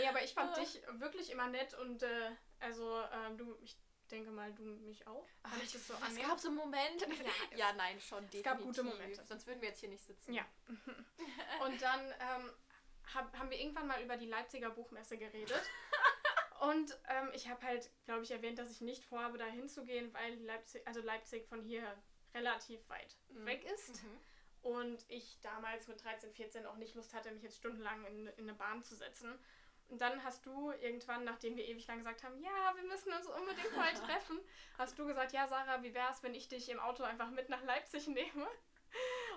Nee, aber ich fand Ah. dich wirklich immer nett und äh, also ähm, du, ich denke mal, du mich auch. Kann ich das so es gab so einen Moment. Ja, es- ja, nein, schon definitiv. gab gute Momente. Sonst würden wir jetzt hier nicht sitzen. Ja. Und dann ähm, hab, haben wir irgendwann mal über die Leipziger Buchmesse geredet. Und ähm, ich habe halt, glaube ich, erwähnt, dass ich nicht vorhabe, da hinzugehen, weil Leipzig, also Leipzig von hier relativ weit Mhm. weg ist. Mhm. Und ich damals mit 13, 14 auch nicht Lust hatte, mich jetzt stundenlang in, in eine Bahn zu setzen. Und dann hast du irgendwann, nachdem wir ewig lang gesagt haben, ja, wir müssen uns unbedingt mal treffen, hast du gesagt, ja, Sarah, wie wär's, wenn ich dich im Auto einfach mit nach Leipzig nehme?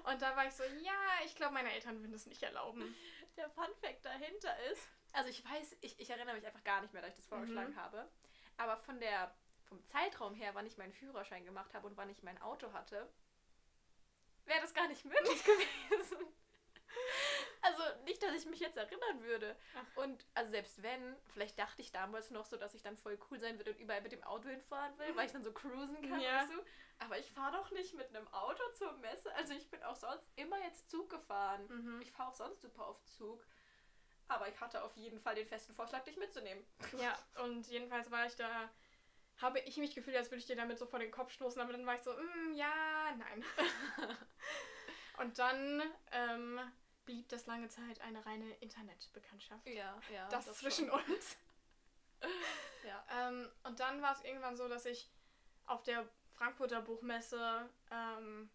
Und da war ich so, ja, ich glaube, meine Eltern würden das nicht erlauben. Der Fun Fact dahinter ist, also ich weiß, ich, ich erinnere mich einfach gar nicht mehr, dass ich das vorgeschlagen Mhm. habe, aber von der, vom Zeitraum her, wann ich meinen Führerschein gemacht habe und wann ich mein Auto hatte, wäre das gar nicht möglich gewesen. Also nicht, dass ich mich jetzt erinnern würde. Ach. Und also selbst wenn, vielleicht dachte ich damals noch so, dass ich dann voll cool sein würde und überall mit dem Auto hinfahren will, weil ich dann so cruisen kann, Ja. weißt du? Aber ich fahre doch nicht mit einem Auto zur Messe. Also ich bin auch sonst immer jetzt Zug gefahren. Mhm. Ich fahre auch sonst super oft Zug. Aber ich hatte auf jeden Fall den festen Vorschlag, dich mitzunehmen. Ja, und jedenfalls war ich da, habe ich mich gefühlt, als würde ich dir damit so vor den Kopf stoßen, aber dann war ich so, mm, ja, nein. und dann ähm, blieb das lange Zeit eine reine Internetbekanntschaft. Ja, ja. das, zwischen uns. Ja. Ähm, und dann war es irgendwann so, dass ich auf der Frankfurter Buchmesse ähm,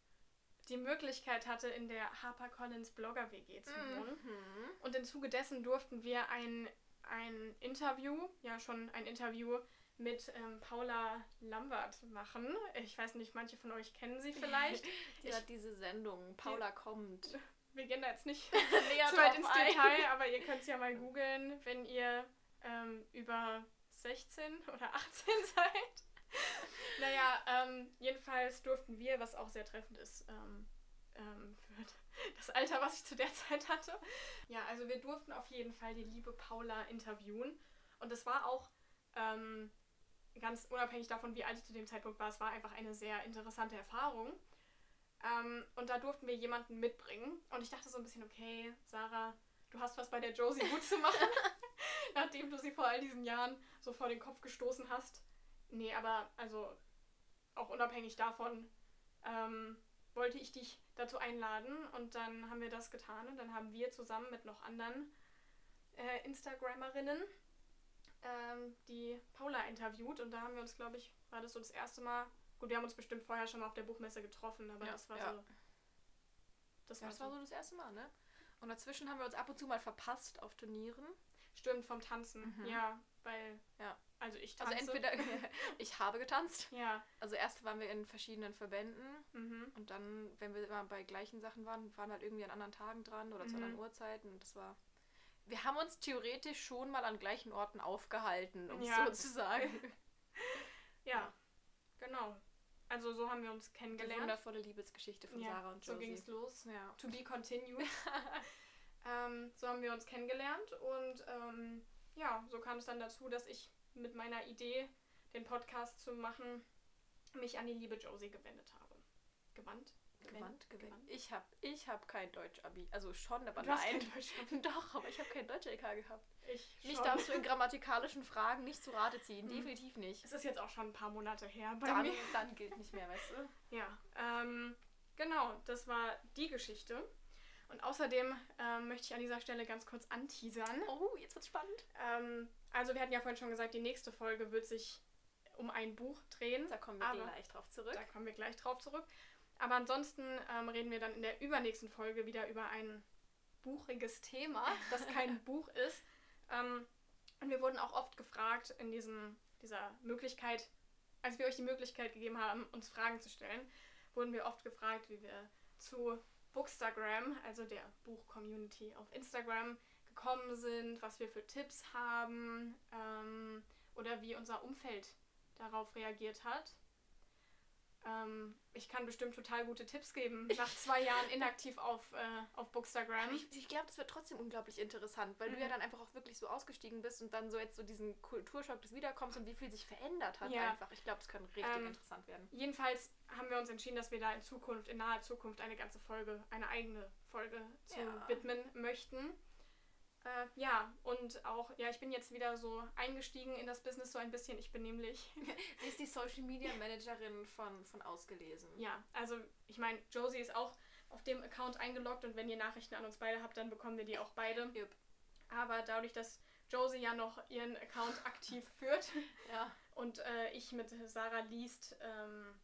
die Möglichkeit hatte, in der HarperCollins Blogger WG zu wohnen. Mhm. Und im Zuge dessen durften wir ein, ein Interview, ja schon ein Interview mit ähm, Paula Lambert machen. Ich weiß nicht, manche von euch kennen sie vielleicht. Die Ich- hat diese Sendung, Paula kommt. Wir gehen da jetzt nicht zu weit ins ein. Detail, aber ihr könnt es ja mal googeln, wenn ihr ähm, über 16 oder 18 seid. naja, ähm, jedenfalls durften wir, was auch sehr treffend ist, ähm, ähm, für das Alter, was ich zu der Zeit hatte. Ja, also wir durften auf jeden Fall die liebe Paula interviewen. Und es war auch ähm, ganz unabhängig davon, wie alt ich zu dem Zeitpunkt war, es war einfach eine sehr interessante Erfahrung. Ähm, und da durften wir jemanden mitbringen. Und ich dachte so ein bisschen, okay, Sarah, du hast was bei der Josie gut zu machen, nachdem du sie vor all diesen Jahren so vor den Kopf gestoßen hast. Nee, aber also auch unabhängig davon ähm, wollte ich dich dazu einladen und dann haben wir das getan und dann haben wir zusammen mit noch anderen äh, Instagrammerinnen ähm, die Paula interviewt und da haben wir uns, glaube ich, war das so das erste Mal. Gut, wir haben uns bestimmt vorher schon mal auf der Buchmesse getroffen, aber Ja, das war ja. so. Das Ja, war das war so. so das erste Mal, ne? Und dazwischen haben wir uns ab und zu mal verpasst auf Turnieren. Stimmt, vom Tanzen. Mhm. Ja, weil. Ja. Also ich Also tanze. entweder ich habe getanzt. Ja. Also erst waren wir in verschiedenen Verbänden Mhm. und dann, wenn wir immer bei gleichen Sachen waren, waren halt irgendwie an anderen Tagen dran oder zu Mhm. anderen Uhrzeiten und das war. Wir haben uns theoretisch schon mal an gleichen Orten aufgehalten, um Ja. so zu sagen. Ja. Genau. Also so haben wir uns Die kennengelernt. wundervolle Liebesgeschichte von ja, Sarah und so Josie. ging es los. Ja. To be continued. ähm, so haben wir uns kennengelernt und ähm, ja, so kam es dann dazu, dass ich mit meiner Idee, den Podcast zu machen, mich an die liebe Josie gewendet habe. Gewandt? Gewandt, gewandt. Ich habe ich hab kein Deutsch-Abi. Also schon, aber Du nein. kein. Doch, aber ich habe kein Deutsch-LK gehabt. Ich Mich schon. darfst du in grammatikalischen Fragen nicht zu Rate ziehen. Mhm. Definitiv nicht. Es ist jetzt auch schon ein paar Monate her bei Dann, mir. dann gilt nicht mehr, weißt du? Ja, ähm, genau, das war die Geschichte. Und außerdem ähm, möchte ich an dieser Stelle ganz kurz anteasern. Oh, jetzt wird's spannend. Ähm, also wir hatten ja vorhin schon gesagt, die nächste Folge wird sich um ein Buch drehen. Da kommen wir Aber- gleich drauf zurück. Da kommen wir gleich drauf zurück. Aber ansonsten ähm, reden wir dann in der übernächsten Folge wieder über ein buchiges Thema, das kein Buch ist. Ähm, und wir wurden auch oft gefragt in diesem, dieser Möglichkeit, als wir euch die Möglichkeit gegeben haben, uns Fragen zu stellen, wurden wir oft gefragt, wie wir zu Bookstagram, also der Buch-Community auf Instagram, gekommen sind, was wir für Tipps haben ähm, oder wie unser Umfeld darauf reagiert hat. Ähm, ich kann bestimmt total gute Tipps geben, nach zwei Jahren inaktiv auf, äh, auf Bookstagram. Ich, ich glaube, das wird trotzdem unglaublich interessant, weil Mhm. du ja dann einfach auch wirklich so ausgestiegen bist und dann so jetzt so diesen Kulturschock des Wiederkommens und wie viel sich verändert hat Ja. einfach. Ich glaube, es kann richtig Ähm, interessant werden. Jedenfalls haben wir uns entschieden, dass wir da in Zukunft, in naher Zukunft, eine ganze Folge, eine eigene Folge zu Ja. widmen möchten. Äh, ja, und auch, ja, ich bin jetzt wieder so eingestiegen in das Business so ein bisschen. Ich bin nämlich, Sie ist die Social Media Managerin von, von Ausgelesen. ja, also ich meine, Josie ist auch auf dem Account eingeloggt und wenn ihr Nachrichten an uns beide habt, dann bekommen wir die auch beide. Jupp. Aber dadurch, dass Josie ja noch ihren Account aktiv führt Ja. und äh, ich mit Sarah liest, ähm,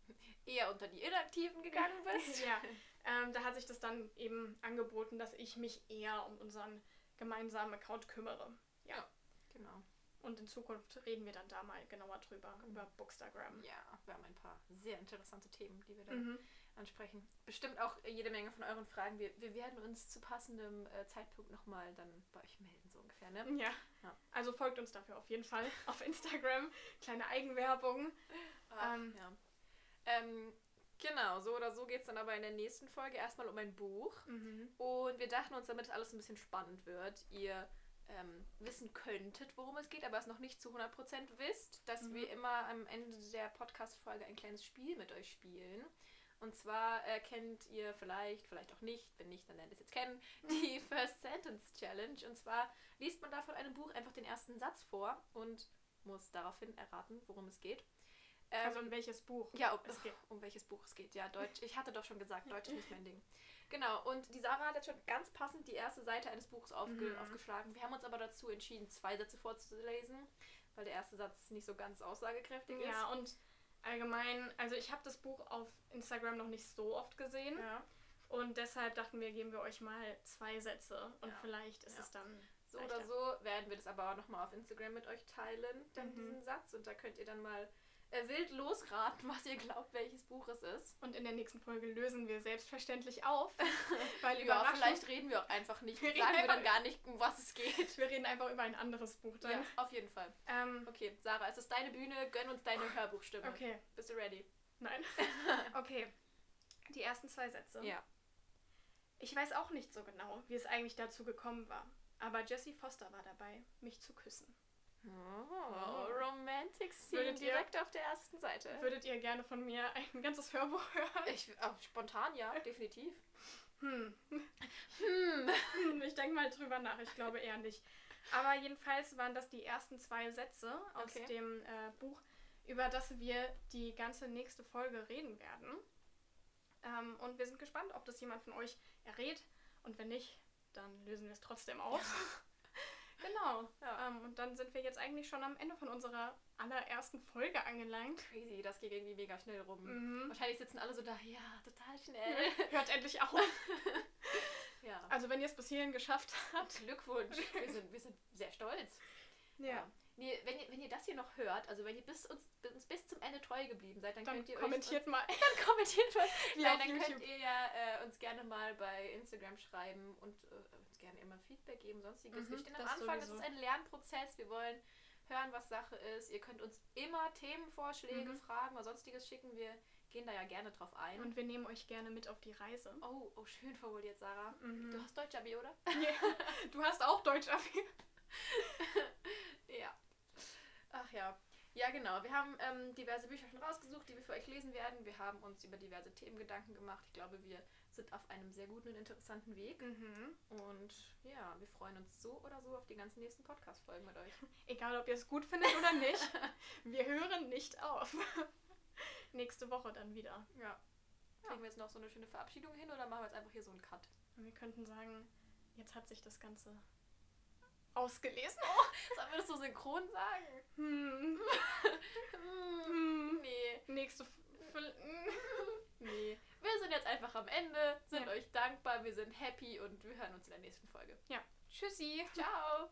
Eher unter die Inaktiven gegangen bist. ja, ähm, da hat sich das dann eben angeboten, dass ich mich eher um unseren gemeinsamen Account kümmere. Ja. Genau. Und in Zukunft reden wir dann da mal genauer drüber, über Bookstagram. Ja, wir haben ein paar sehr interessante Themen, die wir da Mhm. ansprechen. Bestimmt auch jede Menge von euren Fragen. Wir, wir werden uns zu passendem äh, Zeitpunkt nochmal dann bei euch melden, so ungefähr, ne? Ja. Ja. Also folgt uns dafür auf jeden Fall auf Instagram. Kleine Eigenwerbung. Ach, Ähm. ja. Ähm, genau, so oder so geht es dann aber in der nächsten Folge erstmal um ein Buch. Mhm. Und wir dachten uns, damit es alles ein bisschen spannend wird, ihr ähm, wissen könntet, worum es geht, aber es noch nicht zu 100% wisst, dass Mhm. wir immer am Ende der Podcast-Folge ein kleines Spiel mit euch spielen. Und zwar äh, kennt ihr vielleicht, vielleicht auch nicht, wenn nicht, dann lernt ihr es jetzt kennen, die First Sentence Challenge. Und zwar liest man da von einem Buch einfach den ersten Satz vor und muss daraufhin erraten, worum es geht. Ähm, Also um welches Buch ja, um, es geht. um welches Buch es geht. Ja, Deutsch. Ich hatte doch schon gesagt, Deutsch ist nicht mein Ding. Genau, und die Sarah hat jetzt schon ganz passend die erste Seite eines Buches aufge Mhm. aufgeschlagen. Wir haben uns aber dazu entschieden, zwei Sätze vorzulesen, weil der erste Satz nicht so ganz aussagekräftig Ja, und allgemein, also ich habe das Buch auf Instagram noch nicht so oft gesehen. ist. Ja. Und deshalb dachten wir, geben wir euch mal zwei Sätze. Und Ja. vielleicht ist Ja. es dann. So leichter. oder so werden wir das aber auch nochmal auf Instagram mit euch teilen, dann Mhm. diesen Satz. Und da könnt ihr dann mal äh, wild losraten, was ihr glaubt, welches Buch es ist. Und in der nächsten Folge lösen wir selbstverständlich auf. Weil Ja, vielleicht reden wir auch einfach nicht. Wir Sagen reden wir dann gar nicht, um was es geht. wir reden einfach über ein anderes Buch dann. Ja, auf jeden Fall. Ähm, Okay, Sarah, es ist deine Bühne. Gönn uns deine Hörbuchstimme. okay, Bist du ready? nein. okay. Die ersten zwei Sätze. Ja. Ich weiß auch nicht so genau, wie es eigentlich dazu gekommen war. Aber Jessie Foster war dabei, mich zu küssen. Oh, Romantic Scene Würdet ihr- direkt auf der ersten Seite. Würdet ihr gerne von mir ein ganzes Hörbuch hören? Ich, oh, spontan ja, definitiv. Hm. Hm. Ich denke mal drüber nach, ich glaube eher nicht. Aber jedenfalls waren das die ersten zwei Sätze aus Okay. dem äh, Buch, über das wir die ganze nächste Folge reden werden. Ähm, und wir sind gespannt, ob das jemand von euch errät. Und wenn nicht, dann lösen wir es trotzdem auf. Genau. Ja. Ähm, und dann sind wir jetzt eigentlich schon am Ende von unserer allerersten Folge angelangt. Crazy, das geht irgendwie mega schnell rum. Mhm. Wahrscheinlich sitzen alle so da, ja, total schnell. Hört endlich auf. ja. Also wenn ihr es bis hierhin geschafft habt. Glückwunsch. Wir sind, wir sind sehr stolz. Nee, wenn, ihr, wenn ihr das hier noch hört, also wenn ihr bis uns, uns bis zum Ende treu geblieben seid, dann, Dann könnt ihr kommentiert mal. euch, dann kommentiert mal. Nein, dann YouTube. könnt ihr ja äh, uns gerne mal bei Instagram schreiben und äh, uns gerne immer Feedback geben, sonstiges. Mhm, wir stehen am das Anfang, das sowieso. ist ein Lernprozess. Wir wollen hören, was Sache ist. Ihr könnt uns immer Themenvorschläge, Mhm. Fragen oder sonstiges schicken. Wir gehen da ja gerne drauf ein. Und wir nehmen euch gerne mit auf die Reise. oh, oh, schön formuliert, Sarah. Mhm. Du hast Deutsch-Abi, oder? Du hast auch Deutsch Abi. Ja. Ach ja. Ja, genau. Wir haben ähm, diverse Bücher schon rausgesucht, die wir für euch lesen werden. Wir haben uns über diverse Themen Gedanken gemacht. Ich glaube, wir sind auf einem sehr guten und interessanten Weg. Mhm. Und ja, wir freuen uns so oder so auf die ganzen nächsten Podcast-Folgen mit euch. Egal, ob ihr es gut findet oder nicht. Wir hören nicht auf. Nächste Woche dann wieder. Ja. Kriegen wir jetzt noch so eine schöne Verabschiedung hin oder machen wir jetzt einfach hier so einen Cut? Und wir könnten sagen, jetzt hat sich das Ganze ausgelesen. Sollen wir das so synchron sagen? Hm. Hm, Hm. nee. Nächste. F F- hm. Nee. Wir sind jetzt einfach am Ende, sind Ja. euch dankbar, wir sind happy und wir hören uns in der nächsten Folge. Ja. Tschüssi. Ciao!